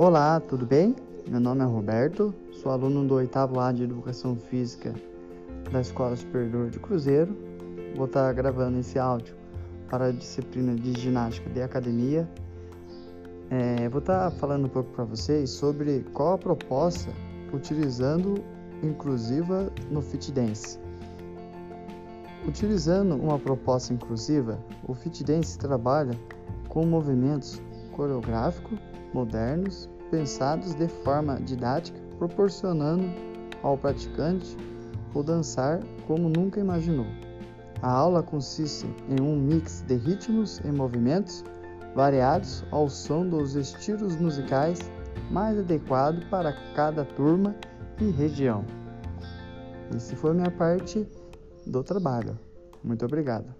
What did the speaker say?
Olá, tudo bem? Meu nome é Roberto, sou aluno do oitavo A de Educação Física da Escola Superior de Cruzeiro. Vou estar gravando esse áudio para a disciplina de ginástica de academia. É, vou estar falando um pouco para vocês sobre qual a proposta utilizando inclusiva no Fit Dance. Utilizando uma proposta inclusiva, o Fit Dance trabalha com movimentos coreográficos modernos pensados de forma didática, proporcionando ao praticante o dançar como nunca imaginou. A aula consiste em um mix de ritmos e movimentos variados ao som dos estilos musicais mais adequado para cada turma e região. Esse foi minha parte do trabalho. Muito obrigado.